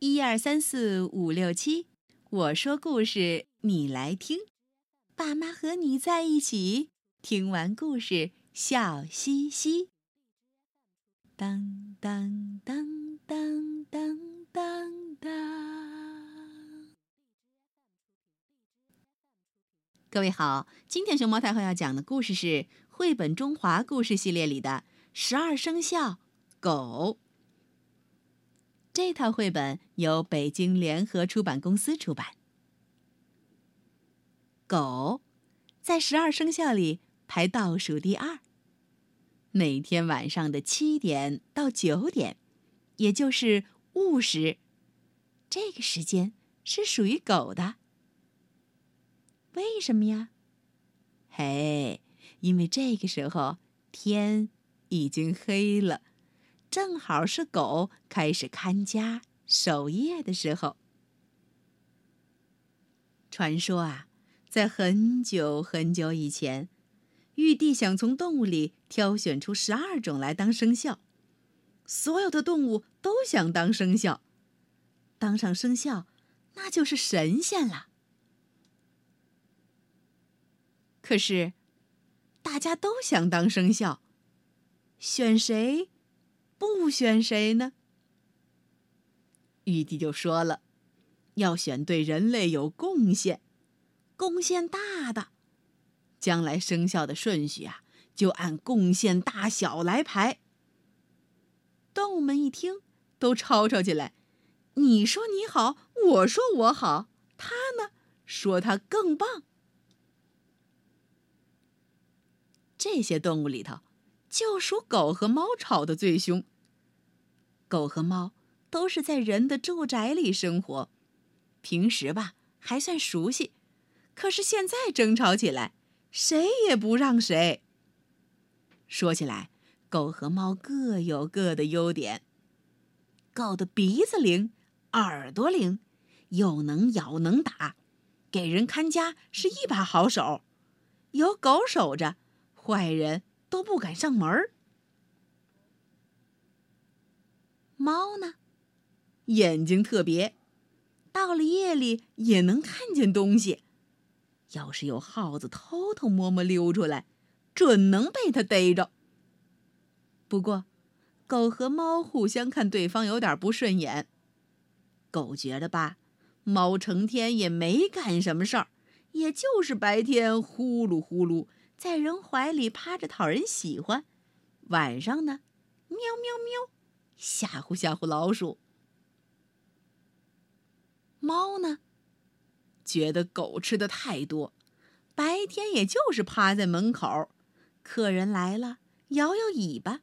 一二三四五六七，我说故事，你来听。爸妈和你在一起，听完故事笑嘻嘻。当当当当当当当。各位好，今天熊猫太后要讲的故事是绘本中华故事系列里的《十二生肖狗》。这套绘本由北京联合出版公司出版。狗在十二生肖里排倒数第二。每天晚上的七点到九点，也就是午时，这个时间是属于狗的。为什么呀？嘿，因为这个时候天已经黑了。正好是狗开始看家守夜的时候。传说啊，在很久很久以前，玉帝想从动物里挑选出十二种来当生肖，所有的动物都想当生肖，当上生肖，那就是神仙了。可是，大家都想当生肖，选谁？不选谁呢？玉帝就说了，要选对人类有贡献、贡献大的，将来生肖的顺序啊，就按贡献大小来排。动物们一听，都吵吵起来：“你说你好，我说我好，他呢说他更棒。”这些动物里头。就属狗和猫吵得最凶。狗和猫都是在人的住宅里生活，平时吧还算熟悉，可是现在争吵起来，谁也不让谁。说起来，狗和猫各有各的优点。狗的鼻子灵，耳朵灵，又能咬能打，给人看家是一把好手。有狗守着，坏人。都不敢上门。猫呢，眼睛特别，到了夜里也能看见东西。要是有耗子偷偷摸摸溜出来，准能被它逮着。不过，狗和猫互相看对方有点不顺眼。狗觉得吧，猫成天也没干什么事儿，也就是白天呼噜呼噜。在人怀里趴着讨人喜欢，晚上呢，喵喵喵，吓唬吓唬老鼠。猫呢，觉得狗吃的太多，白天也就是趴在门口，客人来了摇摇尾巴。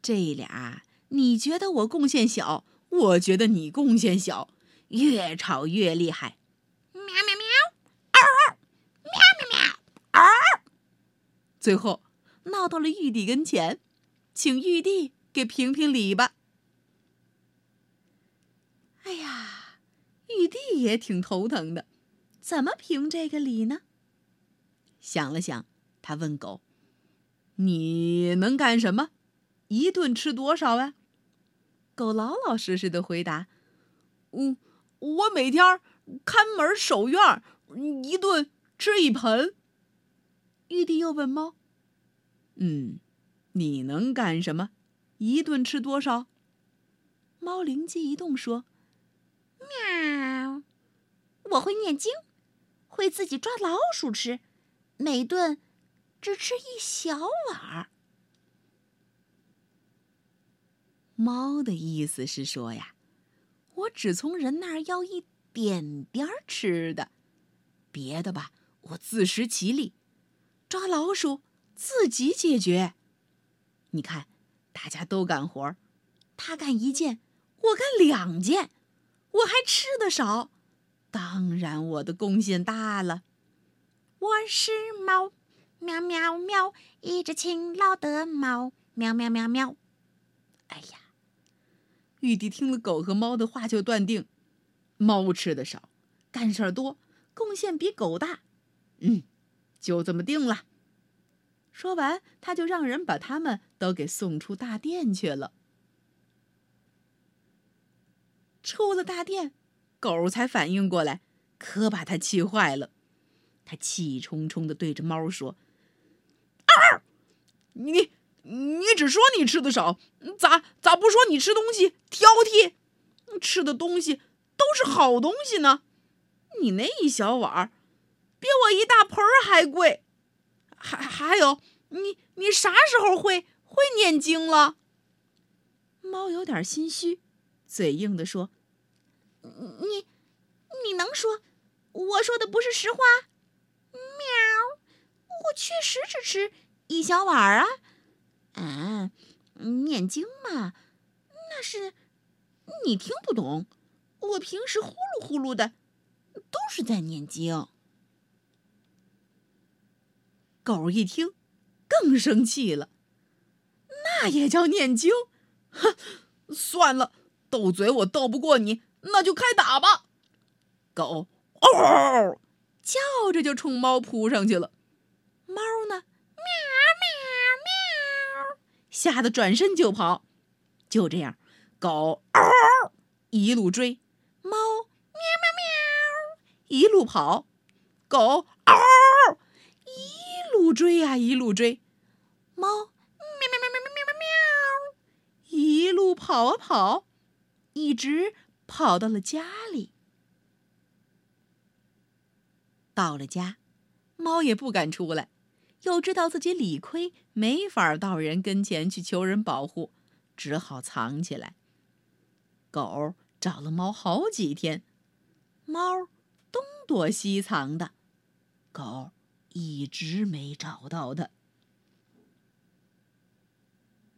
这俩，你觉得我贡献小，我觉得你贡献小，越吵越厉害。最后闹到了玉帝跟前，请玉帝给评评理吧。哎呀，玉帝也挺头疼的，怎么评这个理呢？想了想，他问狗：“你能干什么？一顿吃多少啊？”狗老老实实的回答：“嗯，我每天看门守院，一顿吃一盆。”玉帝又问猫：“嗯，你能干什么？一顿吃多少？”猫灵机一动说：“喵，我会念经，会自己抓老鼠吃，每顿只吃一小碗。”猫的意思是说呀，我只从人那儿要一点点吃的，别的吧，我自食其力。抓老鼠自己解决。你看，大家都干活他干一件，我干两件，我还吃的少，当然我的贡献大了。我是猫，喵喵喵，一只勤劳的猫，喵喵喵喵。哎呀，玉帝听了狗和猫的话，就断定，猫吃的少，干事儿多，贡献比狗大。嗯。就这么定了。说完，他就让人把他们都给送出大殿去了。出了大殿，狗才反应过来，可把他气坏了。他气冲冲的对着猫说：“二，你你只说你吃的少，咋咋不说你吃东西挑剔？吃的东西都是好东西呢？你那一小碗儿，我一大盆儿还贵。还还有，你你啥时候会会念经了？”猫有点心虚，嘴硬的说：“你你能说我说的不是实话？”喵，我确实只吃一小碗啊。啊，念经嘛，那是你听不懂。我平时呼噜呼噜的，都是在念经。狗一听，更生气了。那也叫念经？哼，算了，斗嘴我斗不过你，那就开打吧。狗，嗷！叫着就冲猫扑上去了，猫呢，喵喵喵，吓得转身就跑。就这样，狗嗷一路追，猫喵喵喵一路跑，狗嗷一追呀一路追，猫喵喵喵喵喵喵喵，一路跑啊跑，一直跑到了家里。到了家，猫也不敢出来，又知道自己理亏，没法到人跟前去求人保护，只好藏起来。狗找了猫好几天，猫东躲西藏的，狗一直没找到它。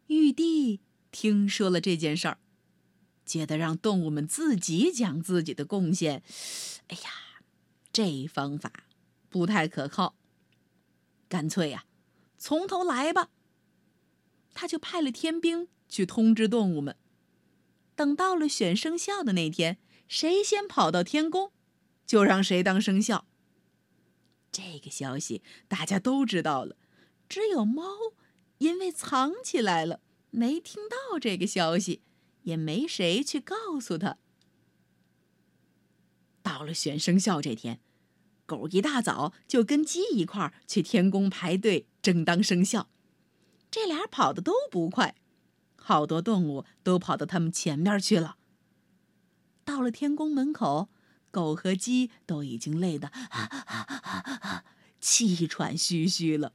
玉帝听说了这件事儿，觉得让动物们自己讲自己的贡献，哎呀！这方法不太可靠，干脆呀，从头来吧。他就派了天兵去通知动物们，等到了选生肖的那天，谁先跑到天宫，就让谁当生肖。这个消息大家都知道了，只有猫因为藏起来了，没听到这个消息，也没谁去告诉他。到了选生肖这天。狗一大早就跟鸡一块儿去天宫排队争当生肖，这俩跑的都不快，好多动物都跑到他们前面去了。到了天宫门口，狗和鸡都已经累得气喘吁吁了，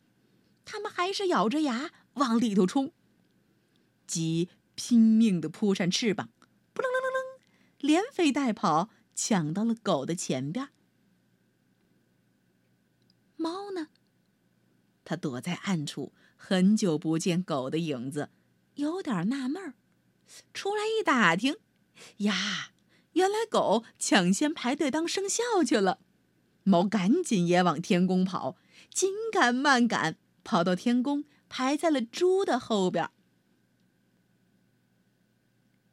他们还是咬着牙往里头冲。鸡拼命地扑扇翅膀，扑棱棱棱棱，连飞带跑，抢到了狗的前边。猫呢？它躲在暗处，很久不见狗的影子，有点纳闷儿。出来一打听，呀，原来狗抢先排队当生肖去了。猫赶紧也往天宫跑，紧赶慢赶，跑到天宫，排在了猪的后边。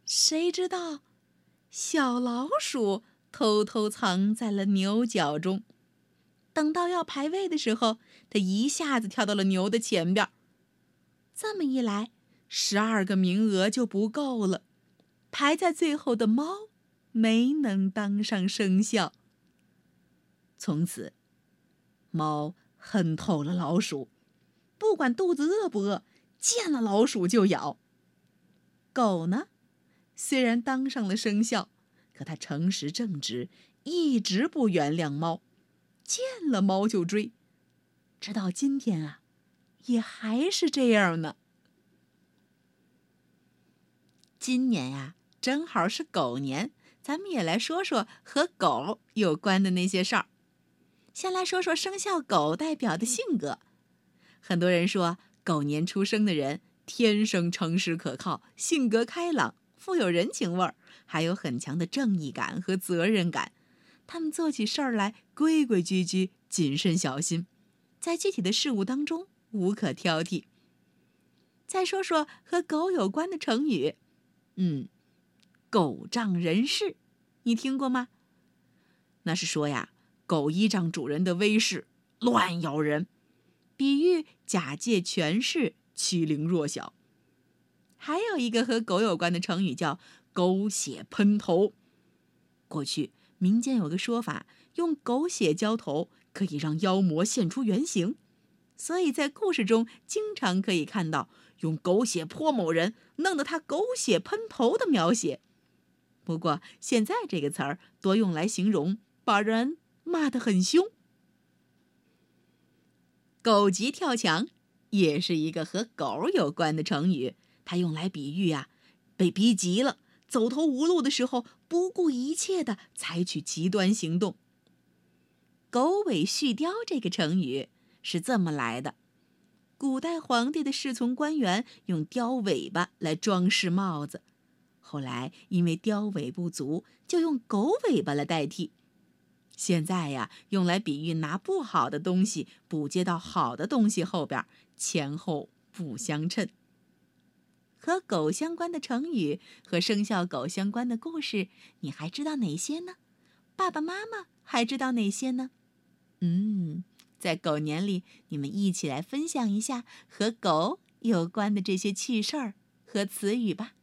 谁知道，小老鼠偷偷藏在了牛角中。等到要排位的时候，它一下子跳到了牛的前边。这么一来，十二个名额就不够了。排在最后的猫没能当上生肖。从此，猫恨透了老鼠，不管肚子饿不饿，见了老鼠就咬。狗呢，虽然当上了生肖，可它诚实正直，一直不原谅猫。见了猫就追，直到今天啊，也还是这样呢。今年呀，正好是狗年，咱们也来说说和狗有关的那些事儿。先来说说生肖狗代表的性格。很多人说，狗年出生的人天生诚实可靠，性格开朗，富有人情味儿，还有很强的正义感和责任感。他们做起事儿来规规矩矩、谨慎小心，在具体的事物当中无可挑剔。再说说和狗有关的成语，嗯，“狗仗人势”，你听过吗？那是说呀，狗依仗主人的威势乱咬人，比喻假借权势欺凌弱小。还有一个和狗有关的成语叫“狗血喷头”。过去民间有个说法，用狗血浇头可以让妖魔现出原形，所以在故事中经常可以看到用狗血泼某人，弄得他狗血喷头的描写。不过现在这个词儿多用来形容把人骂得很凶。狗急跳墙也是一个和狗有关的成语，它用来比喻啊，被逼急了。走投无路的时候，不顾一切的采取极端行动。狗尾续貂这个成语是这么来的：古代皇帝的侍从官员用貂尾巴来装饰帽子，后来因为雕尾不足，就用狗尾巴来代替。现在呀，用来比喻拿不好的东西补接到好的东西后边，前后不相称。和狗相关的成语和生肖狗相关的故事，你还知道哪些呢？爸爸妈妈还知道哪些呢？嗯，在狗年里，你们一起来分享一下和狗有关的这些趣事儿和词语吧。